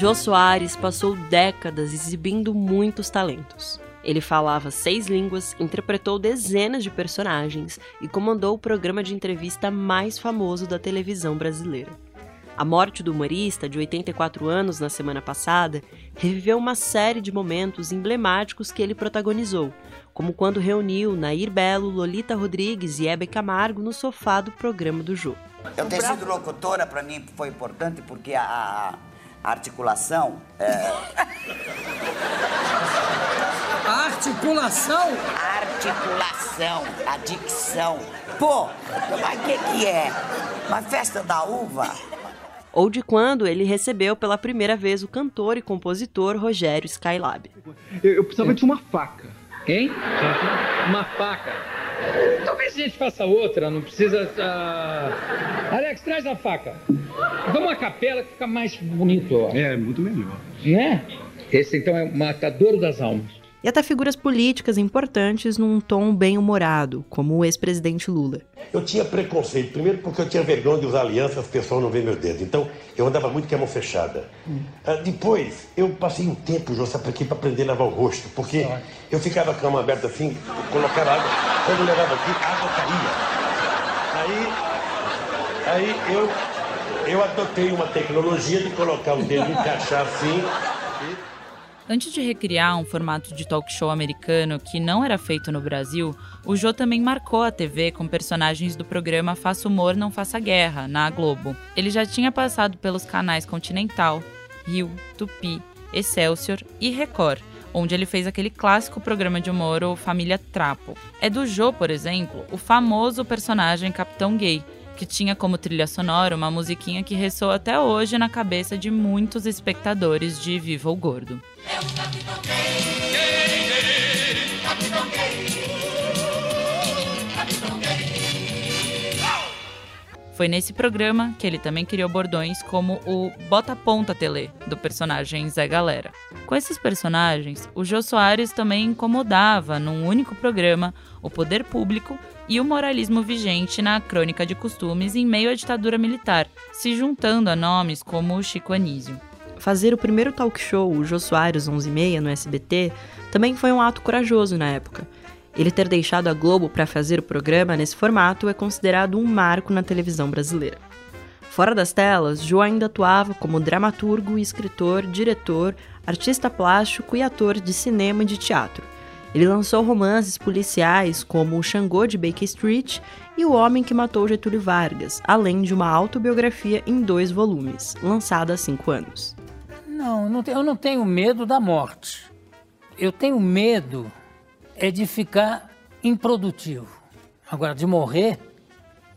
Jô Soares passou décadas exibindo muitos talentos. Ele falava seis línguas, interpretou dezenas de personagens e comandou o programa de entrevista mais famoso da televisão brasileira. A morte do humorista, de 84 anos, na semana passada, reviveu uma série de momentos emblemáticos que ele protagonizou, como quando reuniu Nair Belo, Lolita Rodrigues e Hebe Camargo no sofá do programa do Jô. Eu ter sido locutora para mim foi importante porque a, a articulação. É... Articulação? Articulação, a dicção. Pô, mas o que, que é? Uma festa da uva? Ou de quando ele recebeu pela primeira vez o cantor e compositor Rogério Skylab. Eu, eu precisava de uma faca. Quem? Uma faca. Talvez a gente faça outra, não precisa. Uh... Alex, traz a faca. Vamos uma capela que fica mais bonito. Ó. É, muito melhor. Né? Esse então é o Matadouro das Almas e até figuras políticas importantes num tom bem humorado, como o ex-presidente Lula. Eu tinha preconceito, primeiro porque eu tinha vergonha de usar alianças, o pessoal não vê meu dedo. Então, eu andava muito com a mão fechada. Hum. Uh, depois, eu passei um tempo, Jô, sabe aqui, para aprender a lavar o rosto, porque ah. eu ficava com a mão aberta assim, colocava água, quando eu levava aqui, a água caía. Aí, aí eu, eu adotei uma tecnologia de colocar o dedo, encaixar assim Antes de recriar um formato de talk show americano que não era feito no Brasil, o Jô também marcou a TV com personagens do programa Faça Humor Não Faça Guerra, na Globo. Ele já tinha passado pelos canais Continental, Rio, Tupi, Excelsior e Record, onde ele fez aquele clássico programa de humor, o Família Trapo. É do Jô, por exemplo, o famoso personagem Capitão Gay, que tinha como trilha sonora uma musiquinha que ressoa até hoje na cabeça de muitos espectadores de Viva o Gordo. É o Capitão Gay, Capitão Gay, Capitão Gay. Foi nesse programa que ele também criou bordões como o Bota Ponta Tele, do personagem Zé Galera. Com esses personagens, o Jô Soares também incomodava, num único programa, o poder público e o moralismo vigente na crônica de costumes em meio à ditadura militar, se juntando a nomes como o Chico Anísio. Fazer o primeiro talk show, o Jô Soares 11 e meia, no SBT, também foi um ato corajoso na época. Ele ter deixado a Globo para fazer o programa nesse formato é considerado um marco na televisão brasileira. Fora das telas, Jô ainda atuava como dramaturgo, escritor, diretor, artista plástico e ator de cinema e de teatro. Ele lançou romances policiais como O Xangô de Baker Street e O Homem que Matou Getúlio Vargas, além de uma autobiografia em dois volumes, lançada há cinco anos. Não, eu não tenho medo da morte. Eu tenho medo é de ficar improdutivo. Agora, de morrer,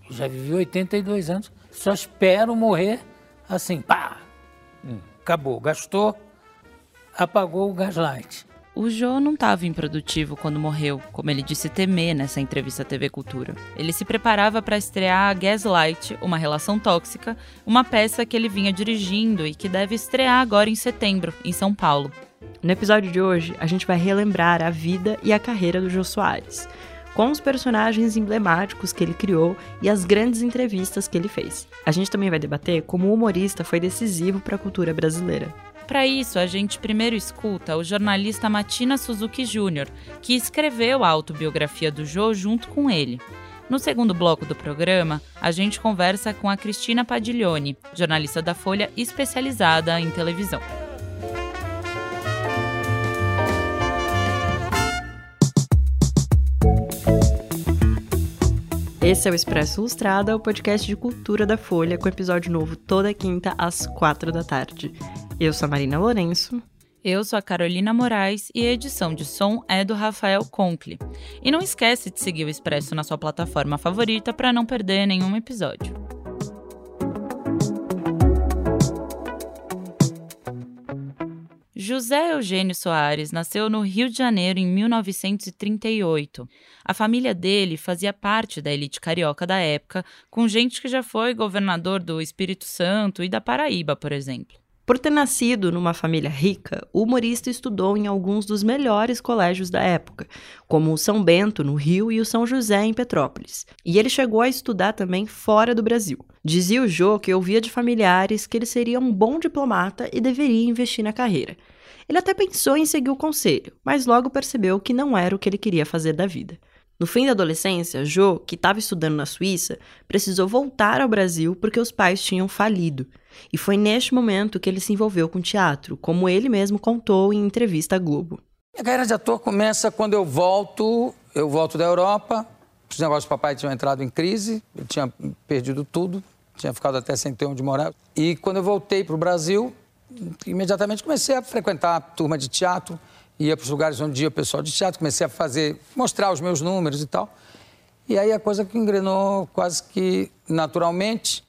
já vivi 82 anos, só espero morrer assim, pá, hum. acabou, gastou, apagou o gaslight. O Jô não estava improdutivo quando morreu, como ele disse temer nessa entrevista à TV Cultura. Ele se preparava para estrear Gaslight, Uma Relação Tóxica, uma peça que ele vinha dirigindo e que deve estrear agora em setembro, em São Paulo. No episódio de hoje, a gente vai relembrar a vida e a carreira do Jô Soares, com os personagens emblemáticos que ele criou e as grandes entrevistas que ele fez. A gente também vai debater como o humorista foi decisivo para a cultura brasileira. Para isso, a gente primeiro escuta o jornalista Matina Suzuki Jr., que escreveu a autobiografia do Jô junto com ele. No segundo bloco do programa, a gente conversa com a Cristina Padiglione, jornalista da Folha especializada em televisão. Esse é o Expresso Ilustrada, o podcast de cultura da Folha, com episódio novo toda quinta às quatro da tarde. Eu sou a Marina Lourenço. Eu sou a Carolina Moraes e a edição de som é do Rafael Conkle. E não esquece de seguir o Expresso na sua plataforma favorita para não perder nenhum episódio. José Eugênio Soares nasceu no Rio de Janeiro em 1938. A família dele fazia parte da elite carioca da época, com gente que já foi governador do Espírito Santo e da Paraíba, por exemplo. Por ter nascido numa família rica, o humorista estudou em alguns dos melhores colégios da época, como o São Bento, no Rio, e o São José, em Petrópolis. E ele chegou a estudar também fora do Brasil. Dizia o Jô que ouvia de familiares que ele seria um bom diplomata e deveria investir na carreira. Ele até pensou em seguir o conselho, mas logo percebeu que não era o que ele queria fazer da vida. No fim da adolescência, Jô, que estava estudando na Suíça, precisou voltar ao Brasil porque os pais tinham falido. E foi neste momento que ele se envolveu com teatro, como ele mesmo contou em entrevista à Globo. Minha carreira de ator começa quando eu volto, eu volto da Europa. Os negócios do papai tinham entrado em crise, eu tinha perdido tudo, tinha ficado até sem ter onde morar. E quando eu voltei para o Brasil, imediatamente comecei a frequentar a turma de teatro, ia para os lugares onde ia o pessoal de teatro, comecei a fazer, mostrar os meus números e tal. E aí a coisa que engrenou quase que naturalmente.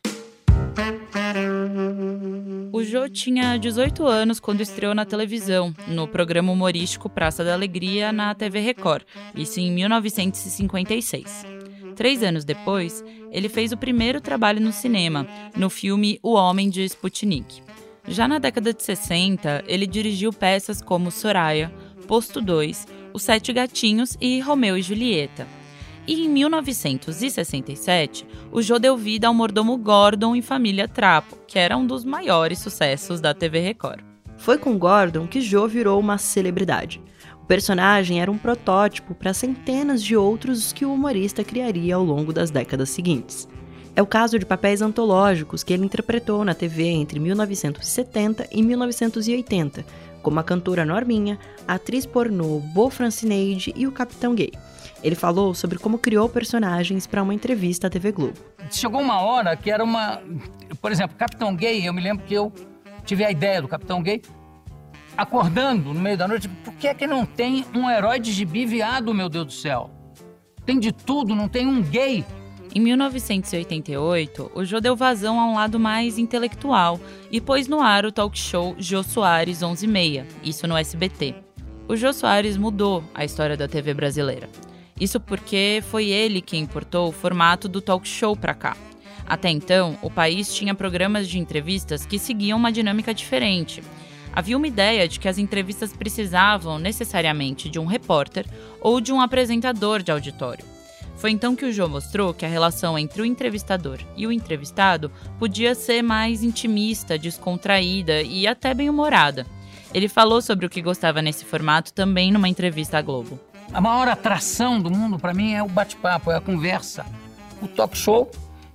O Jô tinha 18 anos quando estreou na televisão, no programa humorístico Praça da Alegria, na TV Record, isso em 1956. Três anos depois, ele fez o primeiro trabalho no cinema, no filme O Homem de Sputnik. Já na década de 60, ele dirigiu peças como Soraya, Posto 2, Os Sete Gatinhos e Romeu e Julieta. E em 1967, o Jô deu vida ao mordomo Gordon em Família Trapo, que era um dos maiores sucessos da TV Record. Foi com Gordon que Jô virou uma celebridade. O personagem era um protótipo para centenas de outros que o humorista criaria ao longo das décadas seguintes. É o caso de papéis antológicos que ele interpretou na TV entre 1970 e 1980, como a cantora Norminha, a atriz pornô Bo Francineide e o Capitão Gay. Ele falou sobre como criou personagens para uma entrevista à TV Globo. Chegou uma hora que era uma. Por exemplo, Capitão Gay, eu me lembro que eu tive a ideia do Capitão Gay acordando no meio da noite. Por que é que não tem um herói de gibi viado, meu Deus do céu? Tem de tudo, não tem um gay em 1988, o Jô deu vazão a um lado mais intelectual e pôs no ar o talk show Jô Soares 11:30, isso no SBT. O Jô Soares mudou a história da TV brasileira. Isso porque foi ele quem importou o formato do talk show para cá. Até então, o país tinha programas de entrevistas que seguiam uma dinâmica diferente. Havia uma ideia de que as entrevistas precisavam necessariamente de um repórter ou de um apresentador de auditório. Foi então que o João mostrou que a relação entre o entrevistador e o entrevistado podia ser mais intimista, descontraída e até bem-humorada. Ele falou sobre o que gostava nesse formato também numa entrevista à Globo. A maior atração do mundo para mim é o bate-papo, é a conversa, o talk show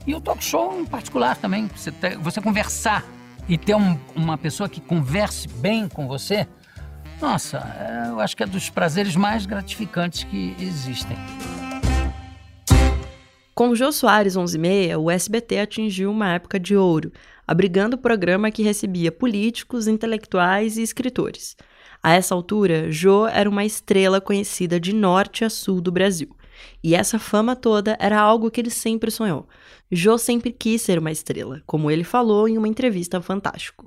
e o talk show em particular também. Você, ter, você conversar e ter um, uma pessoa que converse bem com você, nossa, é, eu acho que é dos prazeres mais gratificantes que existem. Com Jô Soares 11:30, o SBT atingiu uma época de ouro, abrigando o programa que recebia políticos, intelectuais e escritores. A essa altura, Jô era uma estrela conhecida de norte a sul do Brasil. E essa fama toda era algo que ele sempre sonhou. Jô sempre quis ser uma estrela, como ele falou em uma entrevista Fantástico.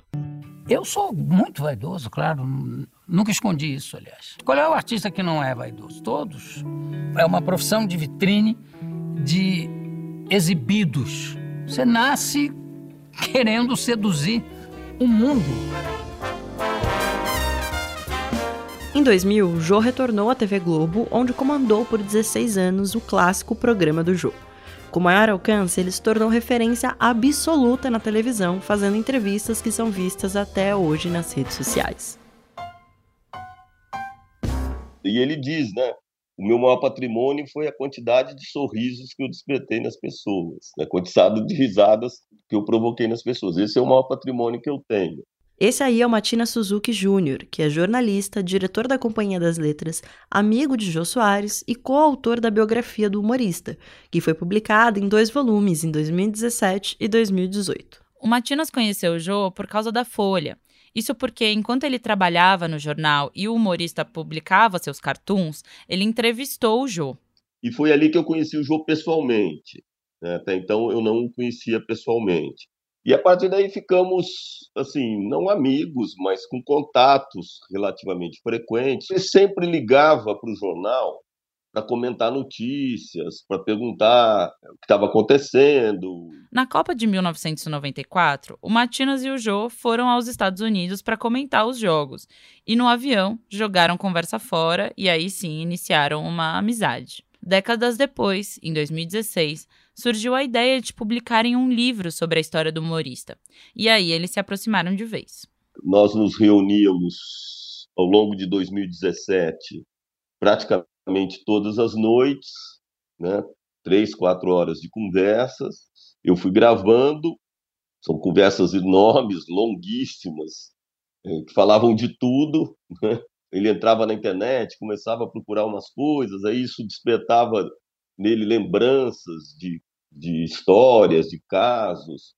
Eu sou muito vaidoso, claro. Nunca escondi isso, aliás. Qual é o artista que não é vaidoso? Todos. É uma profissão de vitrine de exibidos. Você nasce querendo seduzir o mundo. Em 2000, Jô retornou à TV Globo, onde comandou por 16 anos o clássico programa do Jô. Com maior alcance, ele se tornou referência absoluta na televisão, fazendo entrevistas que são vistas até hoje nas redes sociais. E ele diz, né? o meu maior patrimônio foi a quantidade de sorrisos que eu despertei nas pessoas, a quantidade de risadas que eu provoquei nas pessoas. Esse é o maior patrimônio que eu tenho. Esse aí é o Matina Suzuki Jr., que é jornalista, diretor da Companhia das Letras, amigo de Jô Soares e coautor da biografia do humorista, que foi publicada em dois volumes em 2017 e 2018. O Matinas conheceu o Jô por causa da Folha, isso porque, enquanto ele trabalhava no jornal e o humorista publicava seus cartoons, ele entrevistou o Jô. E foi ali que eu conheci o Jô pessoalmente. Né? Até então eu não o conhecia pessoalmente. E a partir daí ficamos, assim, não amigos, mas com contatos relativamente frequentes. Ele sempre ligava para o jornal para comentar notícias, para perguntar o que estava acontecendo. Na Copa de 1994, o Matinas e o Jô foram aos Estados Unidos para comentar os jogos. E no avião, jogaram conversa fora e aí sim iniciaram uma amizade. Décadas depois, em 2016, surgiu a ideia de publicarem um livro sobre a história do humorista. E aí eles se aproximaram de vez. Nós nos reuníamos ao longo de 2017, praticamente todas as noites, né? três, quatro horas de conversas. Eu fui gravando, são conversas enormes, longuíssimas, eh, que falavam de tudo. Né? Ele entrava na internet, começava a procurar umas coisas, aí isso despertava nele lembranças de, de histórias, de casos,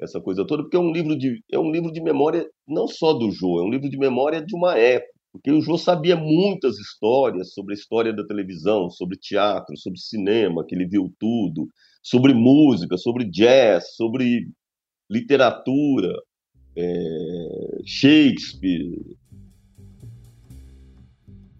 essa coisa toda, porque é um livro de é um livro de memória não só do Jô, é um livro de memória de uma época, porque o Jô sabia muitas histórias sobre a história da televisão, sobre teatro, sobre cinema, que ele viu tudo, sobre música, sobre jazz, sobre literatura, é, Shakespeare,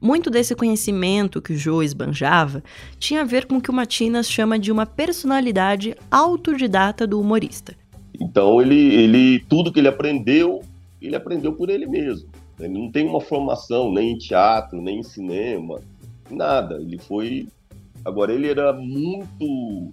muito desse conhecimento que o Joe esbanjava tinha a ver com o que o Matinas chama de uma personalidade autodidata do humorista. Então ele, ele tudo que ele aprendeu, ele aprendeu por ele mesmo. Ele não tem uma formação nem em teatro, nem em cinema, nada. Ele foi. Agora ele era muito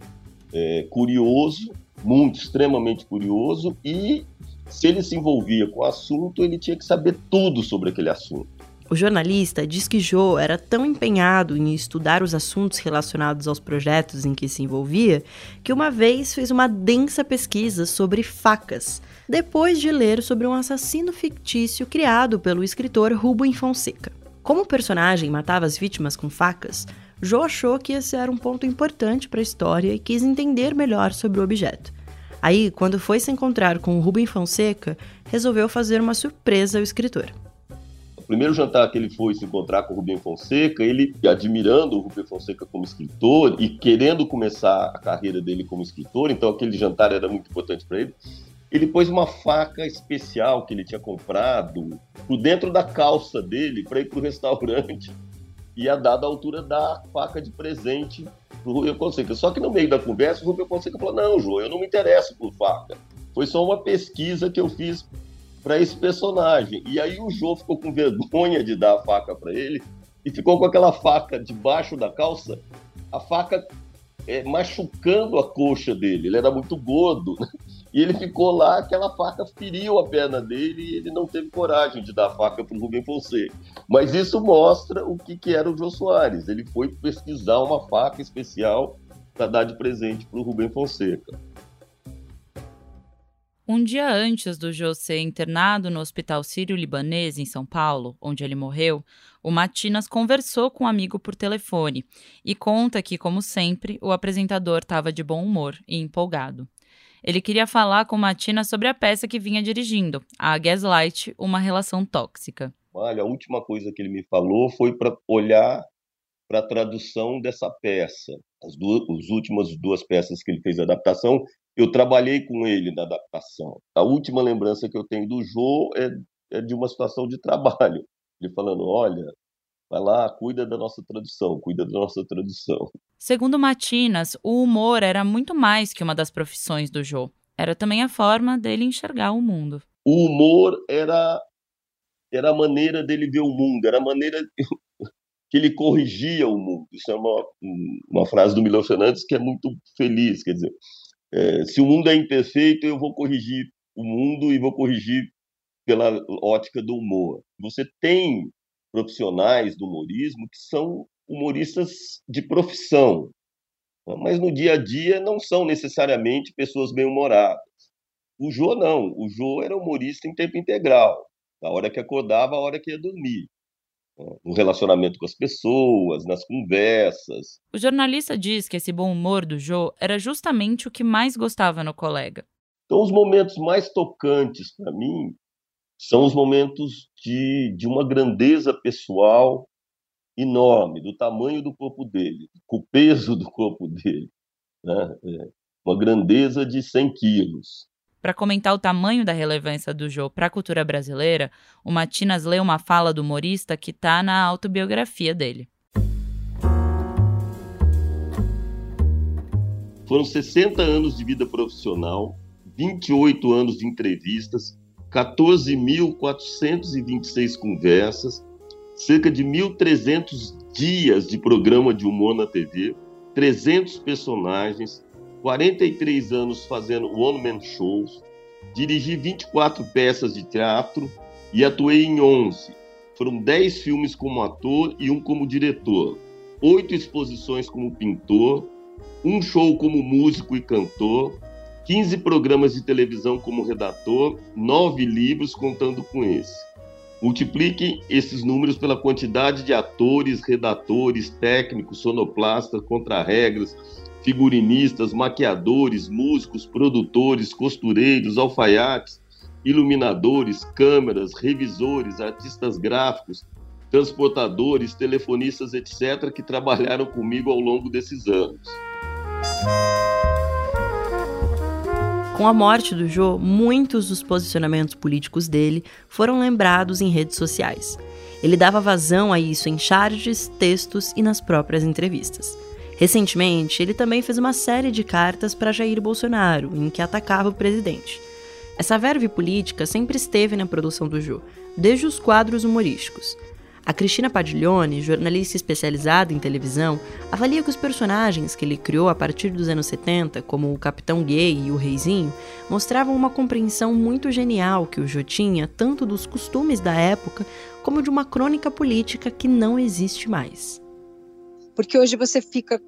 é, curioso, muito extremamente curioso e se ele se envolvia com o assunto, ele tinha que saber tudo sobre aquele assunto. O jornalista diz que Joe era tão empenhado em estudar os assuntos relacionados aos projetos em que se envolvia que uma vez fez uma densa pesquisa sobre facas, depois de ler sobre um assassino fictício criado pelo escritor Rubem Fonseca. Como o personagem matava as vítimas com facas, Joe achou que esse era um ponto importante para a história e quis entender melhor sobre o objeto. Aí, quando foi se encontrar com o Rubem Fonseca, resolveu fazer uma surpresa ao escritor primeiro jantar que ele foi se encontrar com o Rubem Fonseca, ele admirando o Rubem Fonseca como escritor e querendo começar a carreira dele como escritor, então aquele jantar era muito importante para ele. Ele pôs uma faca especial que ele tinha comprado por dentro da calça dele para ir para o restaurante e a dada altura da faca de presente para o Rubem Fonseca. Só que no meio da conversa, o Rubem Fonseca falou: Não, João, eu não me interesso por faca. Foi só uma pesquisa que eu fiz para esse personagem. E aí o Jô ficou com vergonha de dar a faca para ele e ficou com aquela faca debaixo da calça, a faca é, machucando a coxa dele. Ele era muito gordo. Né? E ele ficou lá, aquela faca feriu a perna dele e ele não teve coragem de dar a faca para o Rubem Fonseca. Mas isso mostra o que, que era o Jô Soares. Ele foi pesquisar uma faca especial para dar de presente para o Rubem Fonseca. Um dia antes do Jô ser internado no Hospital Sírio-Libanês, em São Paulo, onde ele morreu, o Matinas conversou com um amigo por telefone e conta que, como sempre, o apresentador estava de bom humor e empolgado. Ele queria falar com o Matinas sobre a peça que vinha dirigindo, a Gaslight, Uma Relação Tóxica. Olha, a última coisa que ele me falou foi para olhar para a tradução dessa peça. As, duas, as últimas duas peças que ele fez a adaptação eu trabalhei com ele na adaptação. A última lembrança que eu tenho do Jô é, é de uma situação de trabalho. Ele falando: olha, vai lá, cuida da nossa tradução, cuida da nossa tradução. Segundo Matinas, o humor era muito mais que uma das profissões do Jô. Era também a forma dele enxergar o mundo. O humor era, era a maneira dele ver o mundo, era a maneira que ele corrigia o mundo. Isso é uma, uma frase do Milão Fernandes que é muito feliz, quer dizer, é, se o mundo é imperfeito, eu vou corrigir o mundo e vou corrigir pela ótica do humor. Você tem profissionais do humorismo que são humoristas de profissão, mas no dia a dia não são necessariamente pessoas bem-humoradas. O Jô não, o Jô era humorista em tempo integral, da hora que acordava, a hora que ia dormir no relacionamento com as pessoas, nas conversas. O jornalista diz que esse bom humor do Jô era justamente o que mais gostava no colega. Então, os momentos mais tocantes para mim são os momentos de, de uma grandeza pessoal enorme, do tamanho do corpo dele, com o peso do corpo dele. Né? É, uma grandeza de 100 quilos. Para comentar o tamanho da relevância do Jô para a cultura brasileira, o Matinas lê uma fala do humorista que está na autobiografia dele. Foram 60 anos de vida profissional, 28 anos de entrevistas, 14.426 conversas, cerca de 1.300 dias de programa de humor na TV, 300 personagens, 43 anos fazendo one-man shows, dirigi 24 peças de teatro e atuei em 11. Foram 10 filmes como ator e um como diretor, oito exposições como pintor, um show como músico e cantor, 15 programas de televisão como redator, nove livros contando com esse. Multiplique esses números pela quantidade de atores, redatores, técnicos, sonoplastas, contrarregras, figurinistas, maquiadores, músicos, produtores, costureiros, alfaiates, iluminadores, câmeras, revisores, artistas gráficos, transportadores, telefonistas, etc., que trabalharam comigo ao longo desses anos. Com a morte do Jô, muitos dos posicionamentos políticos dele foram lembrados em redes sociais. Ele dava vazão a isso em charges, textos e nas próprias entrevistas. Recentemente, ele também fez uma série de cartas para Jair Bolsonaro, em que atacava o presidente. Essa verve política sempre esteve na produção do Jô, desde os quadros humorísticos. A Cristina Padiglione, jornalista especializada em televisão, avalia que os personagens que ele criou a partir dos anos 70, como o Capitão Gay e o Reizinho, mostravam uma compreensão muito genial que o Jô tinha tanto dos costumes da época como de uma crônica política que não existe mais. Porque hoje você fica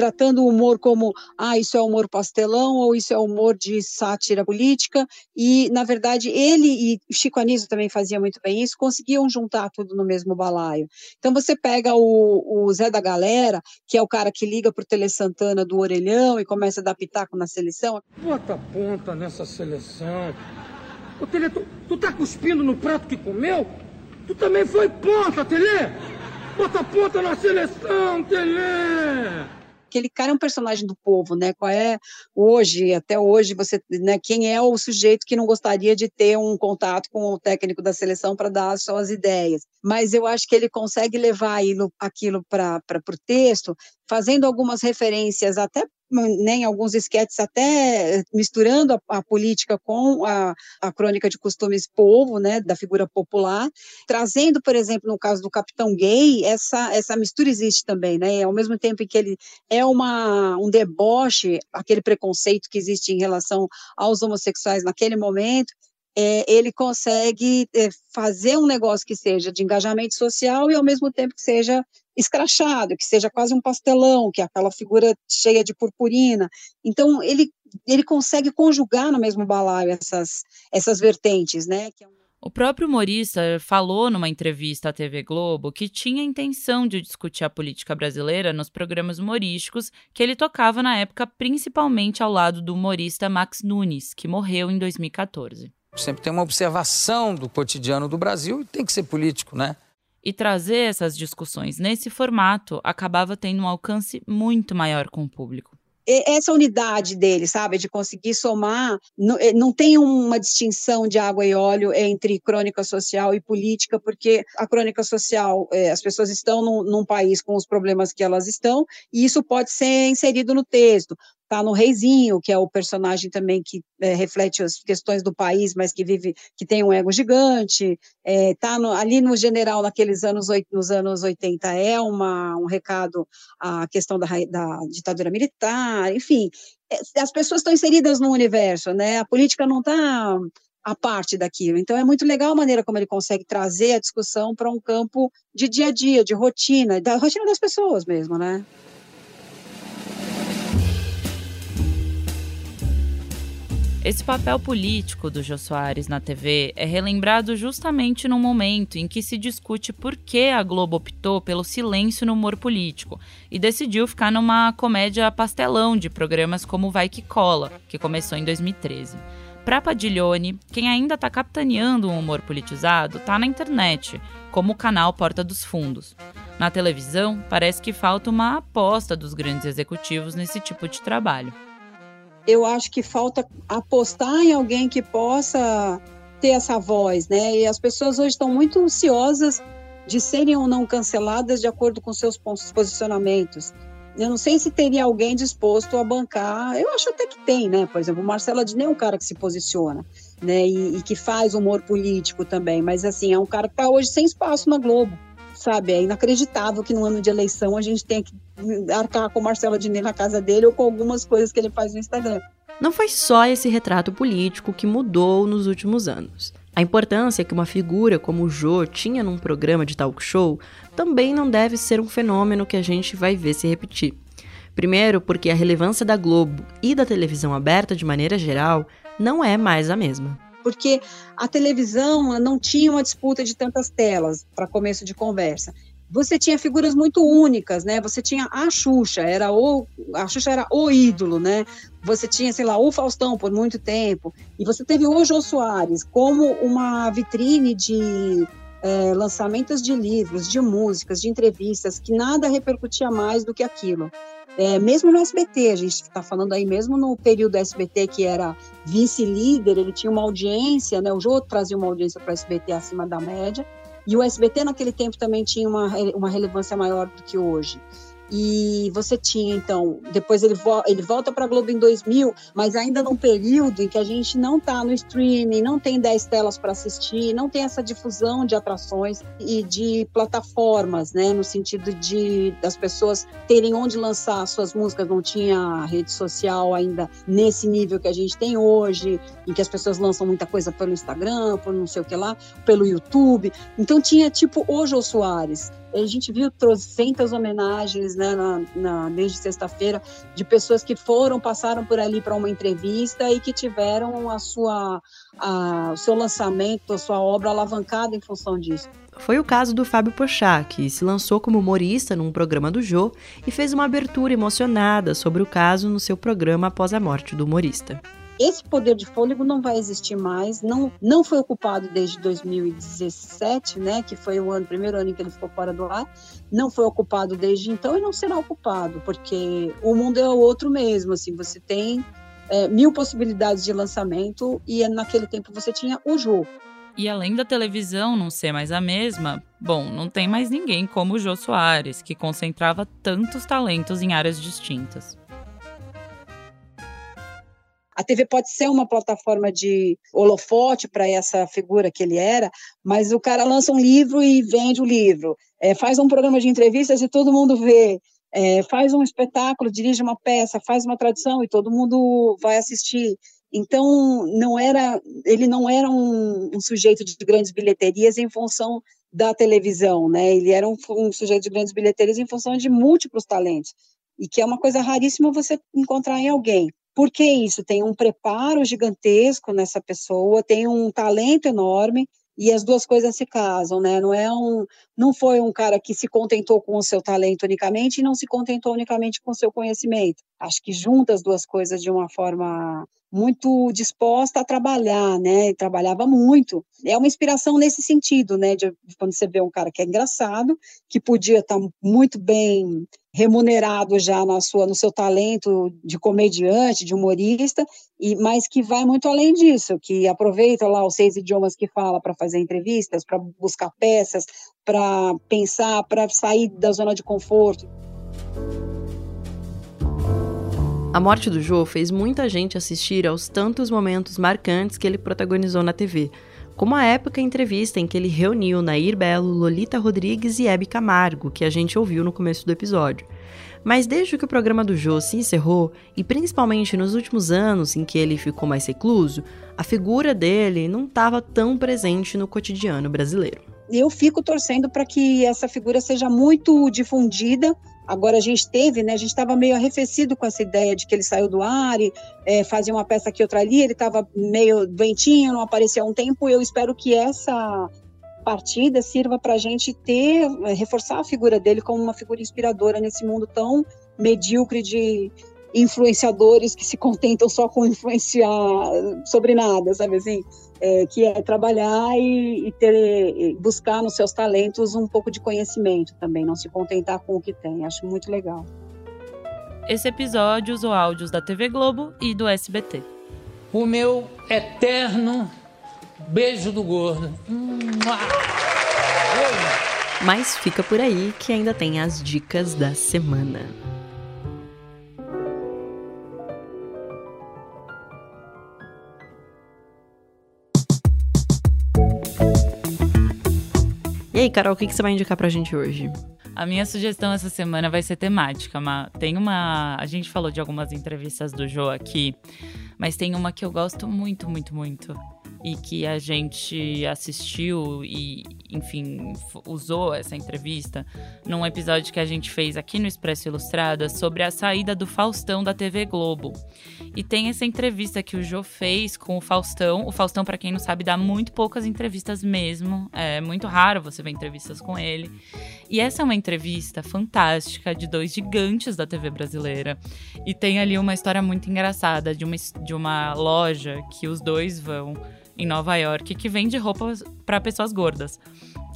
tratando o humor como, ah, isso é humor pastelão ou isso é humor de sátira política, e, na verdade, ele e Chico Anísio também fazia muito bem isso, conseguiam juntar tudo no mesmo balaio. Então, você pega o, o Zé da Galera, que é o cara que liga para o Tele Santana do orelhão e começa a dar pitaco na seleção. Bota ponta nessa seleção. Ô, Tele, tu, tu tá cuspindo no prato que comeu? Tu também foi ponta, Tele! Bota ponta na seleção, Tele! Aquele cara é um personagem do povo, né? Qual é hoje, até hoje, você, né? Quem é o sujeito que não gostaria de ter um contato com o técnico da seleção para dar as suas ideias? Mas eu acho que ele consegue levar aquilo para o texto, fazendo algumas referências até né, em alguns esquetes até misturando a, a política com a, a, crônica de costumes povo, né, da figura popular, trazendo, por exemplo, no caso do Capitão Gay, essa, essa mistura existe também, né, ao mesmo tempo que ele é uma, um deboche, aquele preconceito que existe em relação aos homossexuais naquele momento, é, ele consegue é, fazer um negócio que seja de engajamento social e ao mesmo tempo que seja escrachado, que seja quase um pastelão, que é aquela figura cheia de purpurina. Então ele ele consegue conjugar no mesmo balaio essas essas vertentes, né? É um... O próprio humorista falou numa entrevista à TV Globo que tinha intenção de discutir a política brasileira nos programas humorísticos que ele tocava na época, principalmente ao lado do humorista Max Nunes, que morreu em 2014. Sempre tem uma observação do cotidiano do Brasil e tem que ser político, né? E trazer essas discussões nesse formato acabava tendo um alcance muito maior com o público. Essa unidade dele, sabe, de conseguir somar, não, eh, não, tem uma distinção de água e óleo entre crônica social e política, porque a crônica social, é, as pessoas estão num, num, país com os problemas que elas estão, e isso pode ser inserido no texto tá no Reizinho, que é o personagem também que é, reflete as questões do país, mas que vive, que tem um ego gigante, é, tá ali no general naqueles anos, nos anos 80 é uma, um recado à questão da, da ditadura militar, enfim, é, as pessoas estão inseridas no universo, né, a política não está a parte daquilo. Então é muito legal a maneira como ele consegue trazer a discussão para um campo de dia a dia, de rotina, da rotina das pessoas mesmo, né? Esse papel político do Jô Soares na TV é relembrado justamente no momento em que se discute por que a Globo optou pelo silêncio no humor político e decidiu ficar numa comédia pastelão de programas como Vai Que Cola, que começou em 2013. Para Padiglione, quem ainda está capitaneando um humor politizado está na internet, como o canal Porta dos Fundos. Na televisão, parece que falta uma aposta dos grandes executivos nesse tipo de trabalho eu acho que falta apostar em alguém que possa ter essa voz, né? E as pessoas hoje estão muito ansiosas de serem ou não canceladas de acordo com seus posicionamentos. Eu não sei se teria alguém disposto a bancar. Eu acho até que tem, né? Por exemplo, o Marcelo Adnet é um cara que se posiciona, né? E, e que faz humor político também. Mas assim, é um cara que está hoje sem espaço na Globo, sabe? É inacreditável que no ano de eleição a gente tenha que arcar com Marcelo Adnet na casa dele ou com algumas coisas que ele faz no Instagram. Não foi só esse retrato político que mudou nos últimos anos. A importância que uma figura como o Jô tinha num programa de talk show também não deve ser um fenômeno que a gente vai ver se repetir. Primeiro, porque a relevância da Globo e da televisão aberta de maneira geral não é mais a mesma. Porque a televisão não tinha uma disputa de tantas telas para começo de conversa você tinha figuras muito únicas, né? Você tinha a Xuxa, era o a Xuxa era o ídolo, né? Você tinha, sei lá, o Faustão por muito tempo, e você teve o Jô Soares como uma vitrine de é, lançamentos de livros, de músicas, de entrevistas, que nada repercutia mais do que aquilo. É, mesmo no SBT, a gente está falando aí, mesmo no período do SBT, que era vice-líder, ele tinha uma audiência, né? O Jô trazia uma audiência para o SBT acima da média, e o SBT naquele tempo também tinha uma, uma relevância maior do que hoje. E você tinha, então, depois ele, vo ele volta para a Globo em 2000, mas ainda num período em que a gente não está no streaming, não tem 10 telas para assistir, não tem essa difusão de atrações e de plataformas, né? No sentido de das pessoas terem onde lançar suas músicas, não tinha rede social ainda nesse nível que a gente tem hoje, em que as pessoas lançam muita coisa pelo Instagram, por não sei o que lá, pelo YouTube. Então tinha tipo o Jô Soares, a gente viu trocentas homenagens né, na, na, desde sexta-feira de pessoas que foram, passaram por ali para uma entrevista e que tiveram a sua, a, o seu lançamento, a sua obra alavancada em função disso. Foi o caso do Fábio Pochá, que se lançou como humorista num programa do Jô e fez uma abertura emocionada sobre o caso no seu programa após a morte do humorista esse poder de fôlego não vai existir mais, não, não foi ocupado desde 2017, né, que foi o ano, primeiro ano em que ele ficou fora do ar, não foi ocupado desde então e não será ocupado, porque o mundo é outro mesmo, assim, você tem é, mil possibilidades de lançamento e naquele tempo você tinha o jogo. E além da televisão não ser mais a mesma, bom, não tem mais ninguém como o Jô Soares, que concentrava tantos talentos em áreas distintas. A TV pode ser uma plataforma de holofote para essa figura que ele era, mas o cara lança um livro e vende o livro, é, faz um programa de entrevistas e todo mundo vê, é, faz um espetáculo, dirige uma peça, faz uma tradução e todo mundo vai assistir. Então, não era, ele não era um, um sujeito de grandes bilheterias em função da televisão, né? Ele era um, um sujeito de grandes bilheterias em função de múltiplos talentos e que é uma coisa raríssima você encontrar em alguém. Porque isso tem um preparo gigantesco nessa pessoa, tem um talento enorme e as duas coisas se casam, né? Não é um, não foi um cara que se contentou com o seu talento unicamente e não se contentou unicamente com o seu conhecimento. Acho que junta as duas coisas de uma forma muito disposta a trabalhar, né? Trabalhava muito. É uma inspiração nesse sentido, né? De, quando você vê um cara que é engraçado, que podia estar muito bem remunerado já na sua no seu talento de comediante, de humorista, e mas que vai muito além disso, que aproveita lá os seis idiomas que fala para fazer entrevistas, para buscar peças, para pensar, para sair da zona de conforto. A morte do Jô fez muita gente assistir aos tantos momentos marcantes que ele protagonizou na TV, como a época entrevista em que ele reuniu Nair Belo, Lolita Rodrigues e Hebe Camargo, que a gente ouviu no começo do episódio. Mas desde que o programa do Jô se encerrou, e principalmente nos últimos anos em que ele ficou mais recluso, a figura dele não estava tão presente no cotidiano brasileiro. Eu fico torcendo para que essa figura seja muito difundida Agora a gente teve, né? A gente estava meio arrefecido com essa ideia de que ele saiu do ar e é, fazia uma peça aqui outra ali. Ele estava meio doentinho, não aparecia há um tempo. Eu espero que essa partida sirva para a gente ter é, reforçar a figura dele como uma figura inspiradora nesse mundo tão medíocre de influenciadores que se contentam só com influenciar sobre nada, sabe assim? É, que é trabalhar e, e, ter, buscar nos seus talentos um pouco de conhecimento também, não se contentar com o que tem. Acho muito legal. Esse episódio usou áudios da TV Globo e do SBT. O meu eterno beijo do gordo. Mas fica por aí que ainda tem as dicas da semana. E aí, Carol, o que, você vai indicar pra gente hoje? A minha sugestão essa semana vai ser temática, mas tem uma. A gente falou de algumas entrevistas do Jô aqui, mas tem uma que eu gosto muito, muito, muito e que a gente assistiu e, enfim, usou essa entrevista num episódio que a gente fez aqui no Expresso Ilustrada sobre a saída do Faustão da TV Globo. E tem essa entrevista que o Jô fez com o Faustão. O Faustão, para quem não sabe, dá muito poucas entrevistas mesmo. É muito raro você ver entrevistas com ele. E essa é uma entrevista fantástica de dois gigantes da TV brasileira. E tem ali uma história muito engraçada de uma, de uma loja que os dois vão em Nova York que vende roupas para pessoas gordas.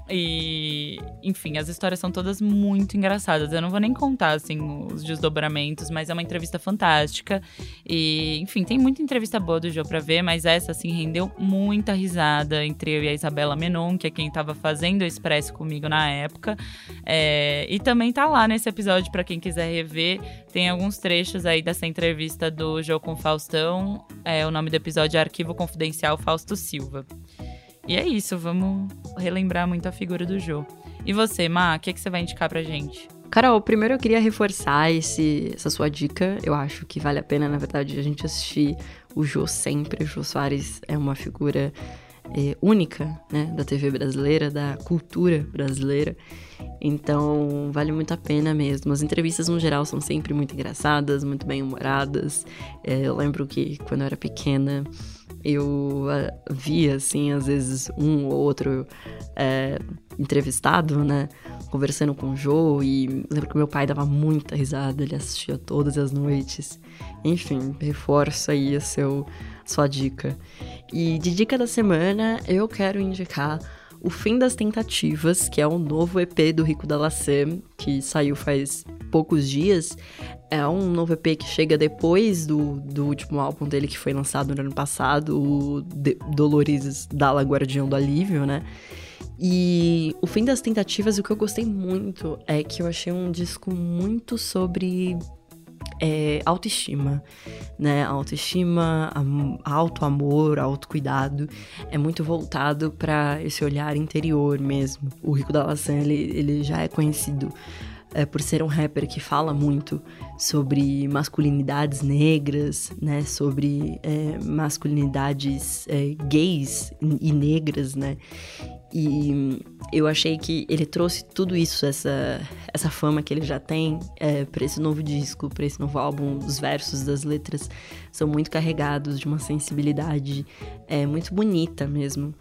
E, enfim, as histórias são todas muito engraçadas. Eu não vou nem contar, assim, os desdobramentos, mas é uma entrevista fantástica. E, enfim, tem muita entrevista boa do Joe pra ver, mas essa, assim, rendeu muita risada entre eu e a Isabela Menon, que é quem tava fazendo o Expresso comigo na época. É, e também tá lá nesse episódio, para quem quiser rever. Tem alguns trechos aí dessa entrevista do Joe com Faustão. É, o nome do episódio é Arquivo Confidencial Fausto Silva. E é isso, vamos relembrar muito a figura do Jô. E você, Ma, o que, que você vai indicar pra gente? Carol, primeiro eu queria reforçar esse, essa sua dica. Eu acho que vale a pena, na verdade, a gente assistir o Jô sempre. O Jô Soares é uma figura é, única, né, da TV brasileira, da cultura brasileira. Então, vale muito a pena mesmo. As entrevistas, no geral, são sempre muito engraçadas, muito bem-humoradas. É, eu lembro que, quando eu era pequena, eu uh, via, assim, às vezes um ou outro é, entrevistado, né, conversando com o Joe, e lembro que meu pai dava muita risada, ele assistia todas as noites. Enfim, reforça aí a seu, sua dica. E de dica da semana, eu quero indicar o Fim das Tentativas, que é um novo EP do Rico da Lacem, que saiu faz poucos dias. É um novo EP que chega depois do, do último álbum dele que foi lançado no ano passado, o De Dolores Dalla Guardião do Alívio, né? E o fim das tentativas, o que eu gostei muito é que eu achei um disco muito sobre é, autoestima, né? Autoestima, auto amor, autocuidado, é muito voltado para esse olhar interior mesmo. O Rico da Laçã, ele, ele já é conhecido é, por ser um rapper que fala muito sobre masculinidades negras, né? Sobre é, masculinidades é, gays e negras, né? E eu achei que ele trouxe tudo isso, essa, essa fama que ele já tem, é, para esse novo disco, para esse novo álbum. Os versos das letras são muito carregados de uma sensibilidade é, muito bonita mesmo.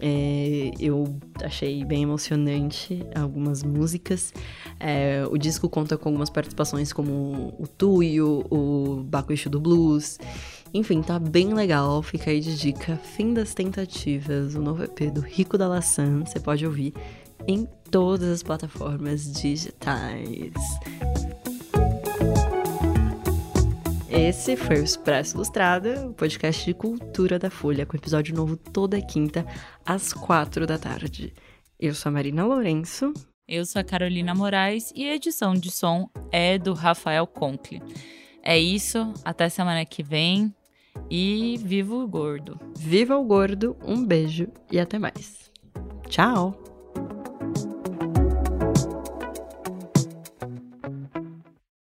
É, eu achei bem emocionante algumas músicas. É, o disco conta com algumas participações como o Tuyo, o Bacuixo do Blues. Enfim, tá bem legal. Fica aí de dica. Fim das Tentativas, o novo EP do Rico da Laçã. Você pode ouvir em todas as plataformas digitais. Esse foi o Expresso Ilustrada, o podcast de cultura da Folha, com episódio novo toda quinta, às quatro da tarde. Eu sou a Marina Lourenço. Eu sou a Carolina Moraes e a edição de som é do Rafael Conkle. É isso, até semana que vem e viva o gordo! Viva o gordo, um beijo e até mais. Tchau!